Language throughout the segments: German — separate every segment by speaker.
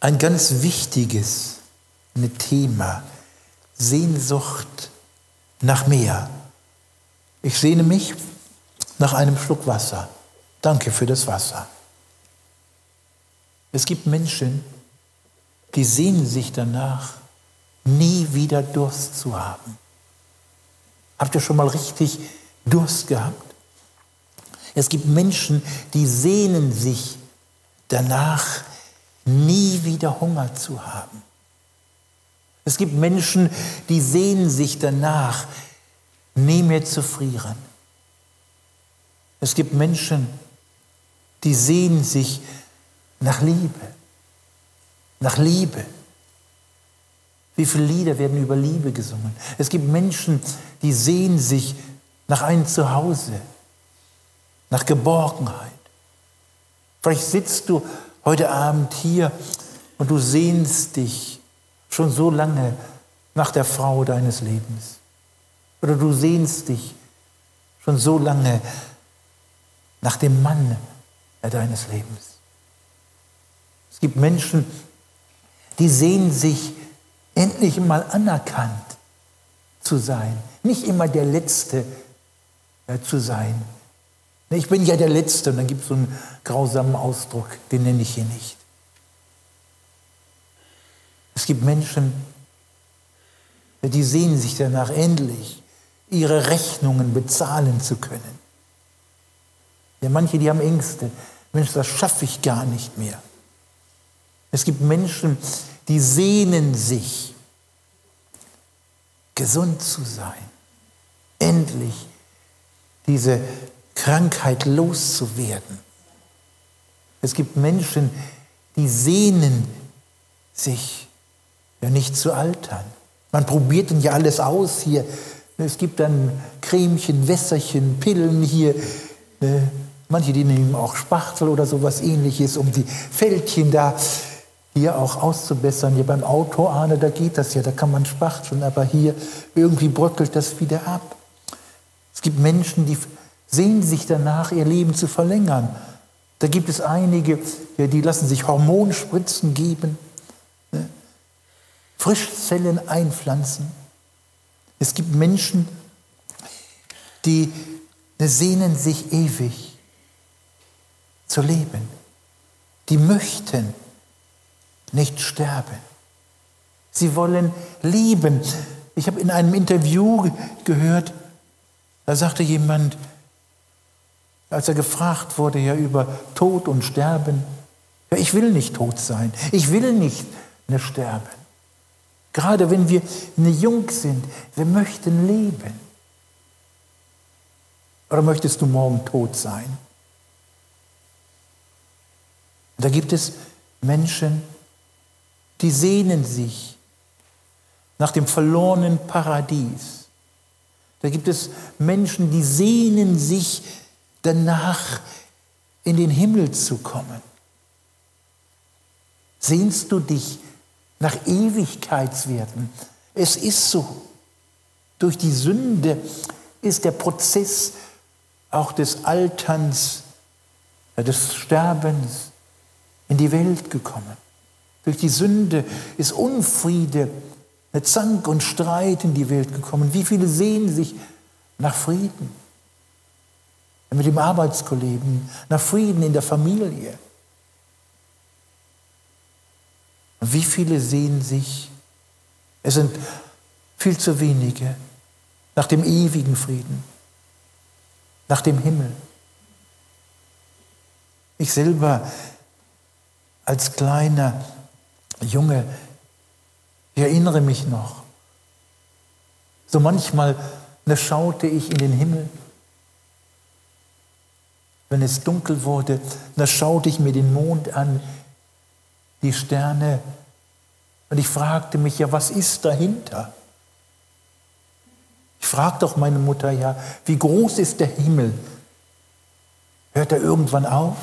Speaker 1: ein ganz wichtiges Thema. Sehnsucht nach mehr. Ich sehne mich nach einem Schluck Wasser. Danke für das Wasser. Es gibt Menschen, die sehnen sich danach, nie wieder Durst zu haben. Habt ihr schon mal richtig Durst gehabt? Es gibt Menschen, die sehnen sich danach, nie wieder Hunger zu haben. Es gibt Menschen, die sehnen sich danach, nie mehr zu frieren. Es gibt Menschen, die sehnen sich nach Liebe, nach Liebe. Wie viele Lieder werden über Liebe gesungen? Es gibt Menschen, die sehnen sich nach einem Zuhause, nach Geborgenheit. Vielleicht sitzt du heute Abend hier und du sehnst dich schon so lange nach der Frau deines Lebens. Oder du sehnst dich schon so lange nach dem Mann deines Lebens. Es gibt Menschen, die sehnen sich endlich mal anerkannt zu sein, nicht immer der Letzte zu sein. Ich bin ja der Letzte und dann gibt es so einen grausamen Ausdruck, den nenne ich hier nicht. Es gibt Menschen, die sehnen sich danach endlich, ihre Rechnungen bezahlen zu können. Ja, manche, die haben Ängste. Mensch, das schaffe ich gar nicht mehr. Es gibt Menschen, die sehnen sich, gesund zu sein, endlich diese Krankheit loszuwerden. Es gibt Menschen, die sehnen sich, ja nicht zu altern. Man probiert dann ja alles aus hier. Es gibt dann Cremchen, Wässerchen, Pillen hier. Ne? Manche, die nehmen auch Spachtel oder sowas ähnliches, um die Fältchen da hier auch auszubessern. Hier beim Auto, Arne, da geht das ja, da kann man spachteln, aber hier irgendwie bröckelt das wieder ab. Es gibt Menschen, die sehnen sich danach, ihr Leben zu verlängern. Da gibt es einige, die lassen sich Hormonspritzen geben, ne? Frischzellen einpflanzen. Es gibt Menschen, die sehnen sich ewig zu leben. Die möchten nicht sterben. Sie wollen lieben. Ich habe in einem Interview gehört, da sagte jemand, als er gefragt wurde ja über Tod und Sterben, ja, ich will nicht tot sein, ich will nicht mehr sterben. Gerade wenn wir jung sind, wir möchten leben. Oder möchtest du morgen tot sein? Da gibt es Menschen, die sehnen sich nach dem verlorenen Paradies. Da gibt es Menschen, die sehnen sich danach, in den Himmel zu kommen. Sehnst du dich nach Ewigkeitswerten? Es ist so. Durch die Sünde ist der Prozess auch des Alterns, des Sterbens in die Welt gekommen. Durch die Sünde ist Unfriede, Zank und Streit in die Welt gekommen. Wie viele sehen sich nach Frieden? Mit dem Arbeitskollegen, nach Frieden in der Familie. Wie viele sehen sich, es sind viel zu wenige, nach dem ewigen Frieden, nach dem Himmel. Ich selber als kleiner Junge, ich erinnere mich noch, so manchmal schaute ich in den Himmel. Wenn es dunkel wurde, da schaute ich mir den Mond an, die Sterne, und ich fragte mich ja, was ist dahinter? Ich fragte auch meine Mutter ja, wie groß ist der Himmel? Hört er irgendwann auf?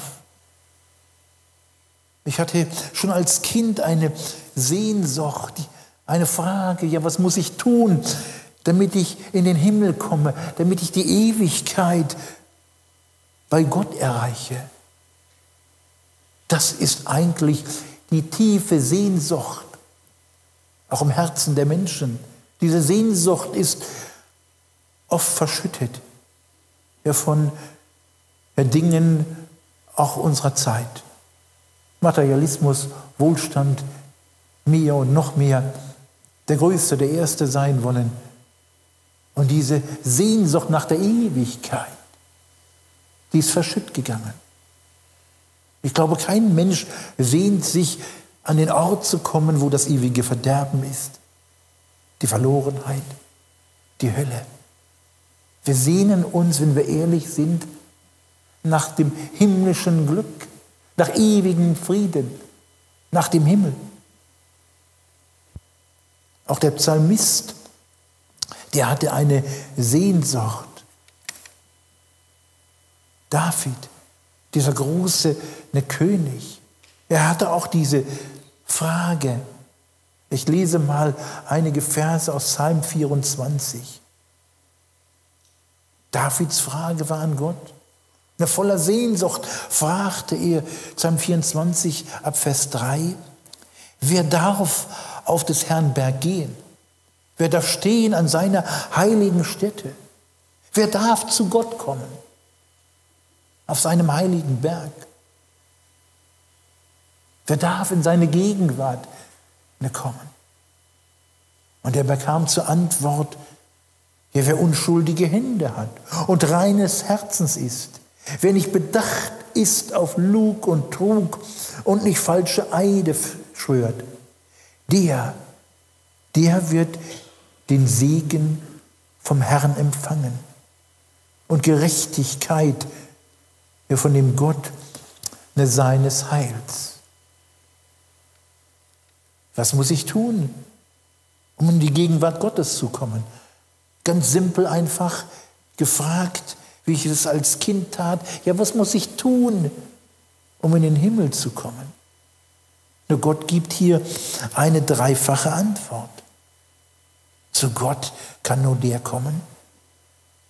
Speaker 1: Ich hatte schon als Kind eine Sehnsucht, eine Frage, ja, was muss ich tun, damit ich in den Himmel komme, damit ich die Ewigkeit bei Gott erreiche. Das ist eigentlich die tiefe Sehnsucht, auch im Herzen der Menschen. Diese Sehnsucht ist oft verschüttet ja, von Dingen auch unserer Zeit. Materialismus, Wohlstand, mehr und noch mehr, der Größte, der Erste sein wollen. Und diese Sehnsucht nach der Ewigkeit, die ist verschütt gegangen. Ich glaube, kein Mensch sehnt sich an den Ort zu kommen, wo das ewige Verderben ist, die Verlorenheit, die Hölle. Wir sehnen uns, wenn wir ehrlich sind, nach dem himmlischen Glück, nach ewigem Frieden, nach dem Himmel. Auch der Psalmist, der hatte eine Sehnsucht. David, dieser große ne König, er hatte auch diese Frage. Ich lese mal einige Verse aus Psalm 24. Davids Frage war an Gott. Voller Sehnsucht fragte er, Psalm 24 ab Vers 3, wer darf auf des Herrn Berg gehen? Wer darf stehen an seiner heiligen Stätte? Wer darf zu Gott kommen? Auf seinem heiligen Berg? Wer darf in seine Gegenwart kommen? Und er bekam zur Antwort, ja, wer unschuldige Hände hat und reines Herzens ist, wer nicht bedacht ist auf Lug und Trug und nicht falsche Eide schwört, der, der wird den Segen vom Herrn empfangen und Gerechtigkeit von dem Gott seines Heils. Was muss ich tun, um in die Gegenwart Gottes zu kommen? Ganz simpel einfach gefragt, wie ich es als Kind tat. Ja, was muss ich tun, um in den Himmel zu kommen? Nur Gott gibt hier eine dreifache Antwort. Zu Gott kann nur der kommen,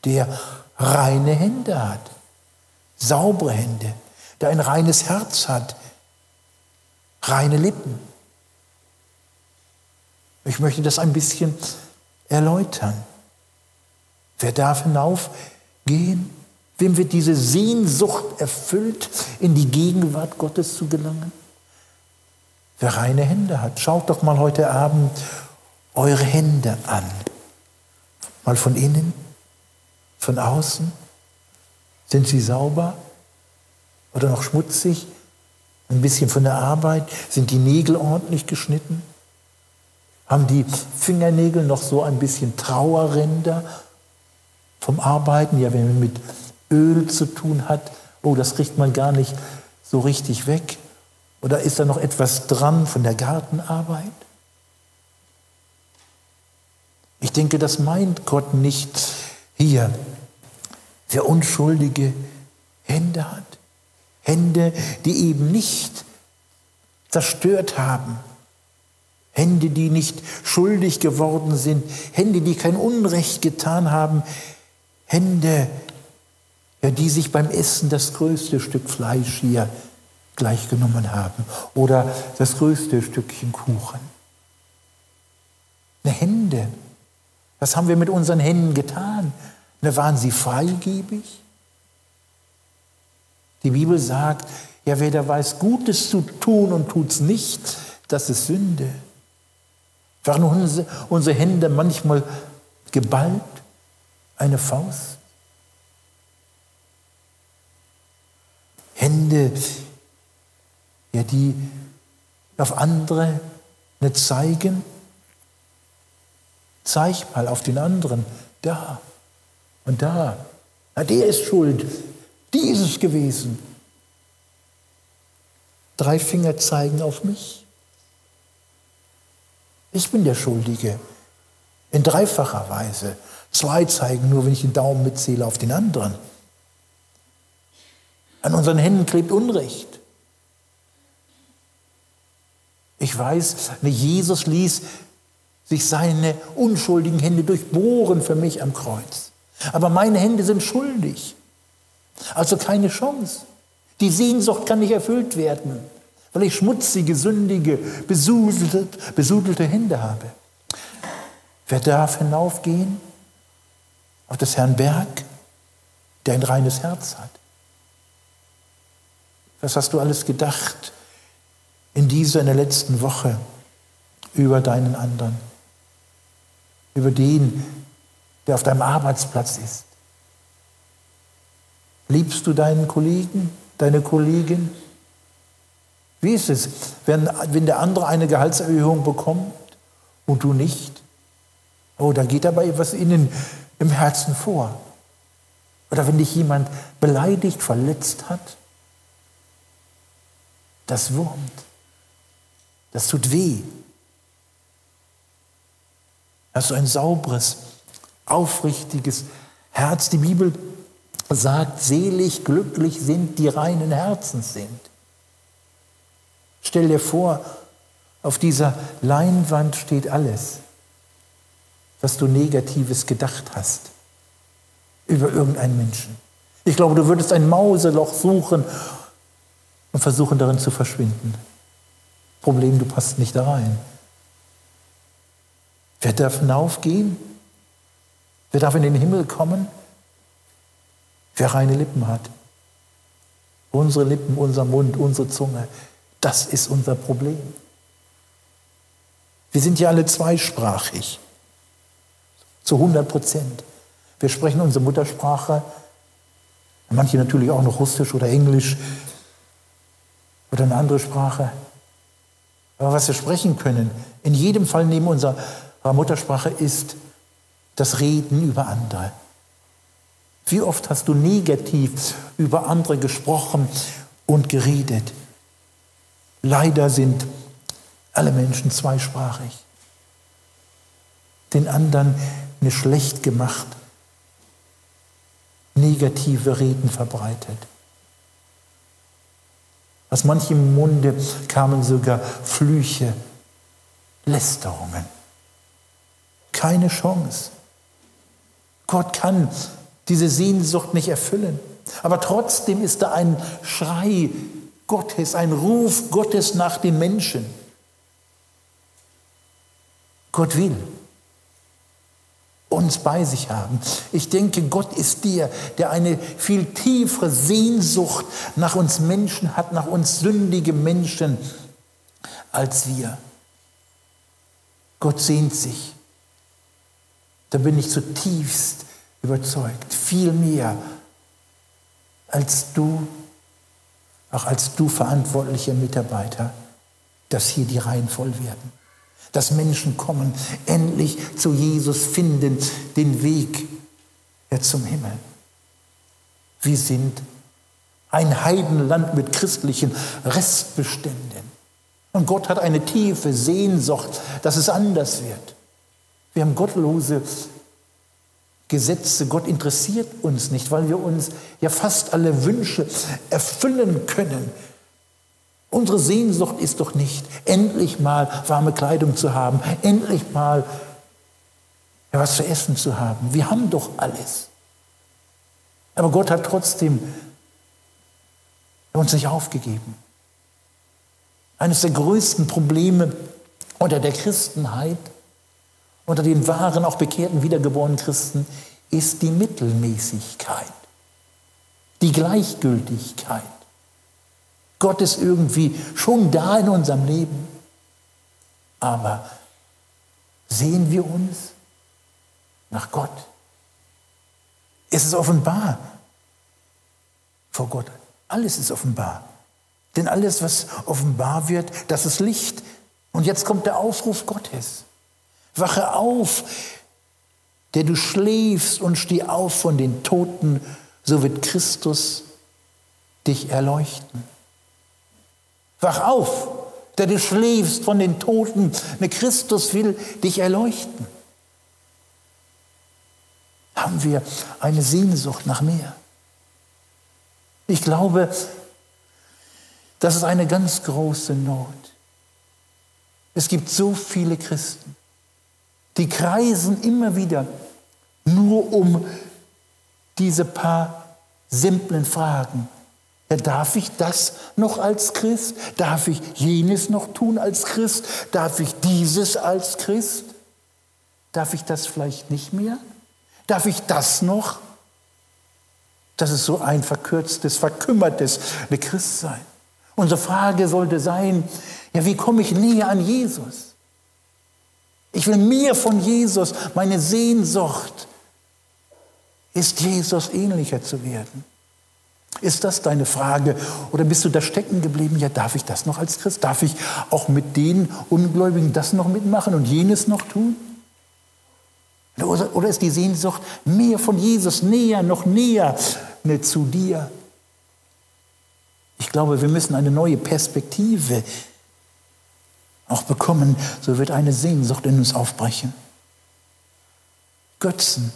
Speaker 1: der reine Hände hat, saubere Hände, der ein reines Herz hat, reine Lippen. Ich möchte das ein bisschen erläutern. Wer darf hinaufgehen? Wem wird diese Sehnsucht erfüllt, in die Gegenwart Gottes zu gelangen? Wer reine Hände hat, schaut doch mal heute Abend eure Hände an. Mal von innen, von außen. Sind sie sauber oder noch schmutzig? Ein bisschen von der Arbeit? Sind die Nägel ordentlich geschnitten? Haben die Fingernägel noch so ein bisschen Trauerränder vom Arbeiten? Ja, wenn man mit Öl zu tun hat, oh, das kriegt man gar nicht so richtig weg. Oder ist da noch etwas dran von der Gartenarbeit? Ich denke, das meint Gott nicht hier. Wer unschuldige Hände hat, Hände, die eben nicht zerstört haben, Hände, die nicht schuldig geworden sind, Hände, die kein Unrecht getan haben, Hände, ja, die sich beim Essen das größte Stück Fleisch hier gleichgenommen haben oder das größte Stückchen Kuchen. Eine Hände. Was haben wir mit unseren Händen getan? Ne, waren sie freigebig? Die Bibel sagt, ja, wer da weiß, Gutes zu tun und tut es nicht, das ist Sünde. Waren unsere, unsere Hände manchmal geballt, eine Faust? Hände, ja, die auf andere nicht zeigen. Zeig mal auf den anderen, da und da. Na, der ist schuld, die ist es gewesen. Drei Finger zeigen auf mich. Ich bin der Schuldige. In dreifacher Weise. Zwei zeigen nur, wenn ich den Daumen mitzähle, auf den anderen. An unseren Händen klebt Unrecht. Ich weiß, Jesus ließ sich seine unschuldigen Hände durchbohren für mich am Kreuz. Aber meine Hände sind schuldig. Also keine Chance. Die Sehnsucht kann nicht erfüllt werden. weil ich schmutzige, sündige, besudelte, besudelte Hände habe. Wer darf hinaufgehen auf das Herrn Berg, der ein reines Herz hat? Was hast du alles gedacht in dieser, in der letzten Woche über deinen anderen? Über den, der auf deinem Arbeitsplatz ist? Liebst du deinen Kollegen, deine Kollegin? Wie ist es, wenn, wenn der andere eine Gehaltserhöhung bekommt und du nicht? Oh, da geht aber etwas innen im Herzen vor. Oder wenn dich jemand beleidigt, verletzt hat, das wurmt. Das tut weh. Hast du ein sauberes, aufrichtiges Herz? Die Bibel sagt, selig, glücklich sind, die reinen Herzens sind. Stell dir vor, auf dieser Leinwand steht alles, was du Negatives gedacht hast über irgendeinen Menschen. Ich glaube, du würdest ein Mauseloch suchen und versuchen darin zu verschwinden. Problem, du passt nicht da rein. Wer darf hinaufgehen? Wer darf in den Himmel kommen? Wer reine Lippen hat. Unsere Lippen, unser Mund, unsere Zunge, das ist unser Problem. Wir sind ja alle zweisprachig, zu 100 Prozent. Wir sprechen unsere Muttersprache, manche natürlich auch noch Russisch oder Englisch oder eine andere Sprache. Aber was wir sprechen können, in jedem Fall neben unserer Muttersprache, ist das Reden über andere. Wie oft hast du negativ über andere gesprochen und geredet? Leider sind alle Menschen zweisprachig. Den anderen eine schlecht gemacht, negative Reden verbreitet. Aus manchem Munde kamen sogar Flüche, Lästerungen. Keine Chance. Gott kann diese Sehnsucht nicht erfüllen. Aber trotzdem ist da ein Schrei Gottes, ein Ruf Gottes nach den Menschen. Gott will uns bei sich haben. Ich denke, Gott ist der, der eine viel tiefere Sehnsucht nach uns Menschen hat, nach uns sündige Menschen als wir. Gott sehnt sich. Da bin ich zutiefst überzeugt. Viel mehr als du, auch als du verantwortliche Mitarbeiter, dass hier die Reihen voll werden. Dass Menschen kommen, endlich zu Jesus finden, den Weg zum Himmel. Wir sind ein Heidenland mit christlichen Restbeständen. Und Gott hat eine tiefe Sehnsucht, dass es anders wird. Wir haben gottlose Gesetze. Gott interessiert uns nicht, weil wir uns ja fast alle Wünsche erfüllen können. Unsere Sehnsucht ist doch nicht, endlich mal warme Kleidung zu haben, endlich mal was zu essen zu haben. Wir haben doch alles. Aber Gott hat trotzdem uns nicht aufgegeben. Eines der größten Probleme unter der Christenheit unter den wahren, auch bekehrten, wiedergeborenen Christen ist die Mittelmäßigkeit, die Gleichgültigkeit. Gott ist irgendwie schon da in unserem Leben, aber sehen wir uns nach Gott? Ist es offenbar vor Gott? Alles ist offenbar. Denn alles, was offenbar wird, das ist Licht. Und jetzt kommt der Aufruf Gottes. Wache auf, der du schläfst und steh auf von den Toten, so wird Christus dich erleuchten. Wach auf, der du schläfst von den Toten, ne Christus will dich erleuchten. Haben wir eine Sehnsucht nach mehr? Ich glaube, das ist eine ganz große Not. Es gibt so viele Christen, die kreisen immer wieder nur um diese paar simplen Fragen. Ja, darf ich das noch als Christ? Darf ich jenes noch tun als Christ? Darf ich dieses als Christ? Darf ich das vielleicht nicht mehr? Darf ich das noch? Das ist so ein verkürztes, verkümmertes Christsein. Unsere Frage sollte sein, ja, wie komme ich näher an Jesus? Ich will mehr von Jesus. Meine Sehnsucht ist, Jesus ähnlicher zu werden. Ist das deine Frage? Oder bist du da stecken geblieben? Ja, darf ich das noch als Christ? Darf ich auch mit den Ungläubigen das noch mitmachen und jenes noch tun? Oder ist die Sehnsucht mehr von Jesus, näher, noch näher ne, zu dir? Ich glaube, wir müssen eine neue Perspektive auch bekommen. So wird eine Sehnsucht in uns aufbrechen. Götzen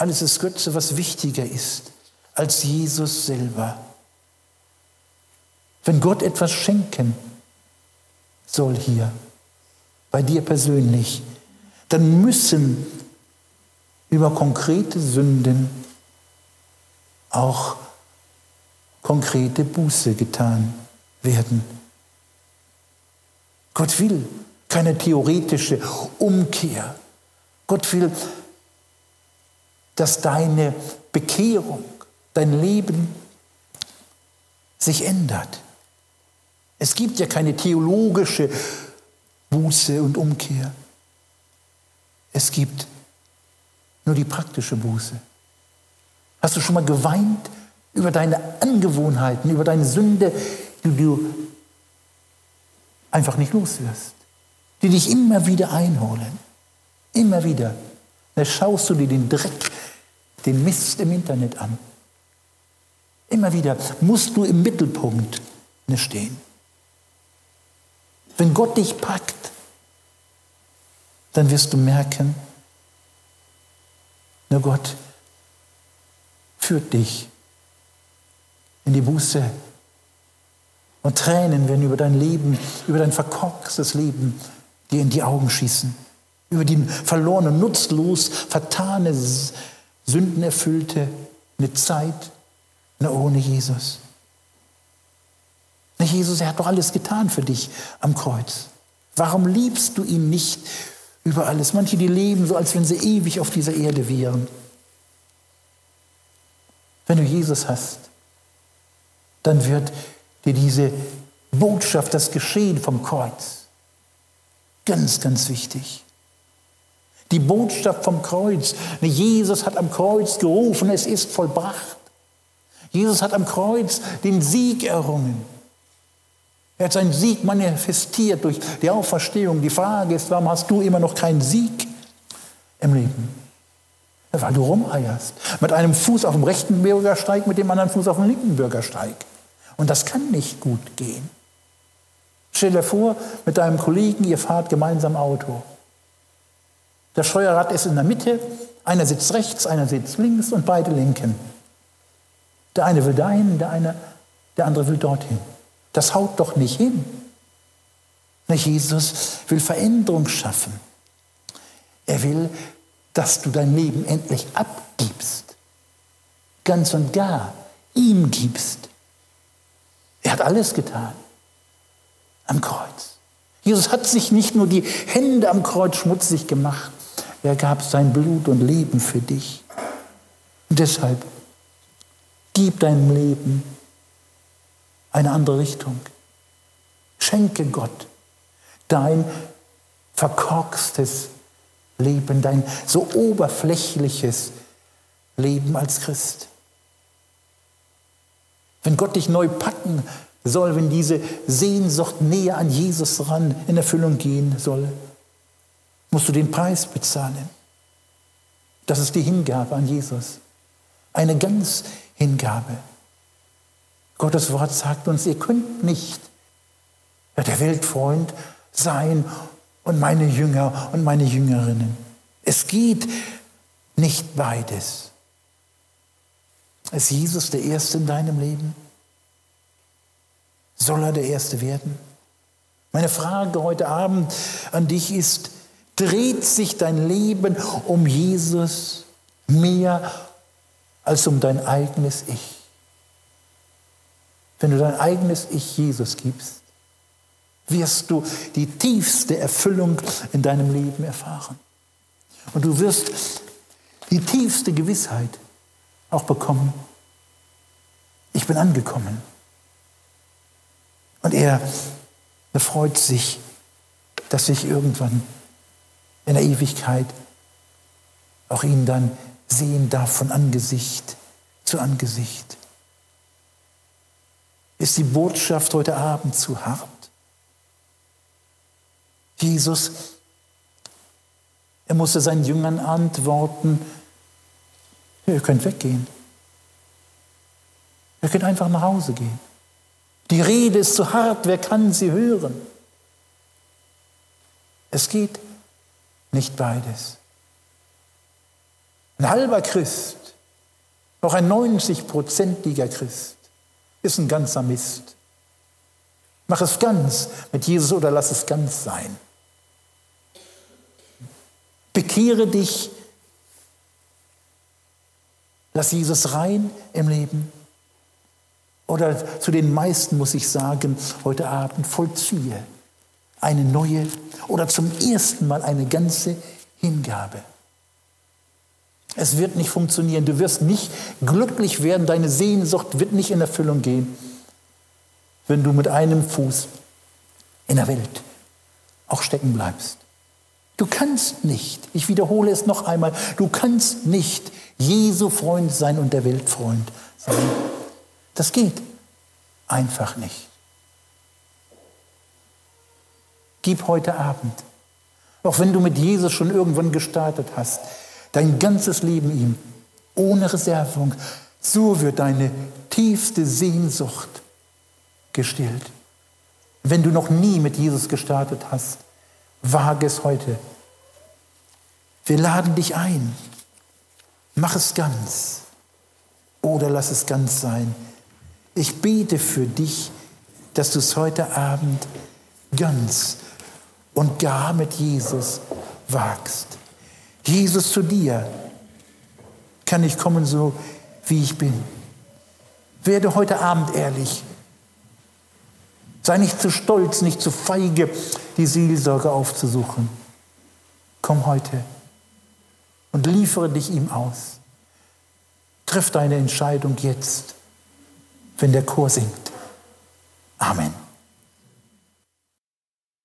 Speaker 1: alles ist Götze, was wichtiger ist als Jesus selber. Wenn Gott etwas schenken soll hier, bei dir persönlich, dann müssen über konkrete Sünden auch konkrete Buße getan werden. Gott will keine theoretische Umkehr. Gott will dass deine Bekehrung, dein Leben sich ändert. Es gibt ja keine theologische Buße und Umkehr. Es gibt nur die praktische Buße. Hast du schon mal geweint über deine Angewohnheiten, über deine Sünde, die du einfach nicht loswirst, die dich immer wieder einholen? Immer wieder. Da schaust du dir den Dreck den Mist im Internet an. Immer wieder musst du im Mittelpunkt stehen. Wenn Gott dich packt, dann wirst du merken, nur Gott führt dich in die Buße. Und Tränen werden über dein Leben, über dein verkorkstes Leben dir in die Augen schießen. Über die verlorene, nutzlos, vertane sündenerfüllte eine Zeit ohne Jesus. Jesus, er hat doch alles getan für dich am Kreuz. Warum liebst du ihn nicht über alles? Manche, die leben so, als wenn sie ewig auf dieser Erde wären. Wenn du Jesus hast, dann wird dir diese Botschaft, das Geschehen vom Kreuz, ganz, ganz wichtig. Die Botschaft vom Kreuz. Jesus hat am Kreuz gerufen, es ist vollbracht. Jesus hat am Kreuz den Sieg errungen. Er hat seinen Sieg manifestiert durch die Auferstehung. Die Frage ist, warum hast du immer noch keinen Sieg im Leben? Weil du rumeierst. Mit einem Fuß auf dem rechten Bürgersteig, mit dem anderen Fuß auf dem linken Bürgersteig. Und das kann nicht gut gehen. Stell dir vor, mit deinem Kollegen, ihr fahrt gemeinsam Auto. Das Steuerrad ist in der Mitte, einer sitzt rechts, einer sitzt links und beide lenken. Der eine will dahin, der, eine, der andere will dorthin. Das haut doch nicht hin. Jesus will Veränderung schaffen. Er will, dass du dein Leben endlich abgibst. Ganz und gar ihm gibst. Er hat alles getan am Kreuz. Jesus hat sich nicht nur die Hände am Kreuz schmutzig gemacht, er gab sein Blut und Leben für dich. Und deshalb gib deinem Leben eine andere Richtung. Schenke Gott dein verkorkstes Leben, dein so oberflächliches Leben als Christ. Wenn Gott dich neu packen soll, wenn diese Sehnsucht näher an Jesus ran in Erfüllung gehen soll, musst du den Preis bezahlen. Das ist die Hingabe an Jesus. Eine ganz Hingabe. Gottes Wort sagt uns, ihr könnt nicht der Weltfreund sein und meine Jünger und meine Jüngerinnen. Es geht nicht beides. Ist Jesus der Erste in deinem Leben? Soll er der Erste werden? Meine Frage heute Abend an dich ist, dreht sich dein Leben um Jesus mehr als um dein eigenes Ich. Wenn du dein eigenes Ich Jesus gibst, wirst du die tiefste Erfüllung in deinem Leben erfahren. Und du wirst die tiefste Gewissheit auch bekommen. Ich bin angekommen. Und er freut sich, dass ich irgendwann in der Ewigkeit auch ihn dann sehen darf von Angesicht zu Angesicht. Ist die Botschaft heute Abend zu hart? Jesus, er musste seinen Jüngern antworten, ihr könnt weggehen. Ihr könnt einfach nach Hause gehen. Die Rede ist zu hart, wer kann sie hören? Es geht nicht beides. Ein halber Christ, auch ein 90-prozentiger Christ, ist ein ganzer Mist. Mach es ganz mit Jesus oder lass es ganz sein. Bekehre dich, lass Jesus rein im Leben. Oder zu den meisten muss ich sagen, heute Abend vollziehe eine neue oder zum ersten Mal eine ganze Hingabe. Es wird nicht funktionieren. Du wirst nicht glücklich werden. Deine Sehnsucht wird nicht in Erfüllung gehen, wenn du mit einem Fuß in der Welt auch stecken bleibst. Du kannst nicht, ich wiederhole es noch einmal, du kannst nicht Jesu Freund sein und der Weltfreund sein. Das geht einfach nicht. Gib heute Abend, auch wenn du mit Jesus schon irgendwann gestartet hast, dein ganzes Leben ihm, ohne Reservung. So wird deine tiefste Sehnsucht gestillt. Wenn du noch nie mit Jesus gestartet hast, wage es heute. Wir laden dich ein. Mach es ganz oder lass es ganz sein. Ich bete für dich, dass du es heute Abend ganz und gar mit Jesus wagst. Jesus zu dir kann ich kommen so, wie ich bin. Werde heute Abend ehrlich. Sei nicht zu stolz, nicht zu feige, die Seelsorge aufzusuchen. Komm heute und liefere dich ihm aus. Triff deine Entscheidung jetzt, wenn der Chor singt. Amen.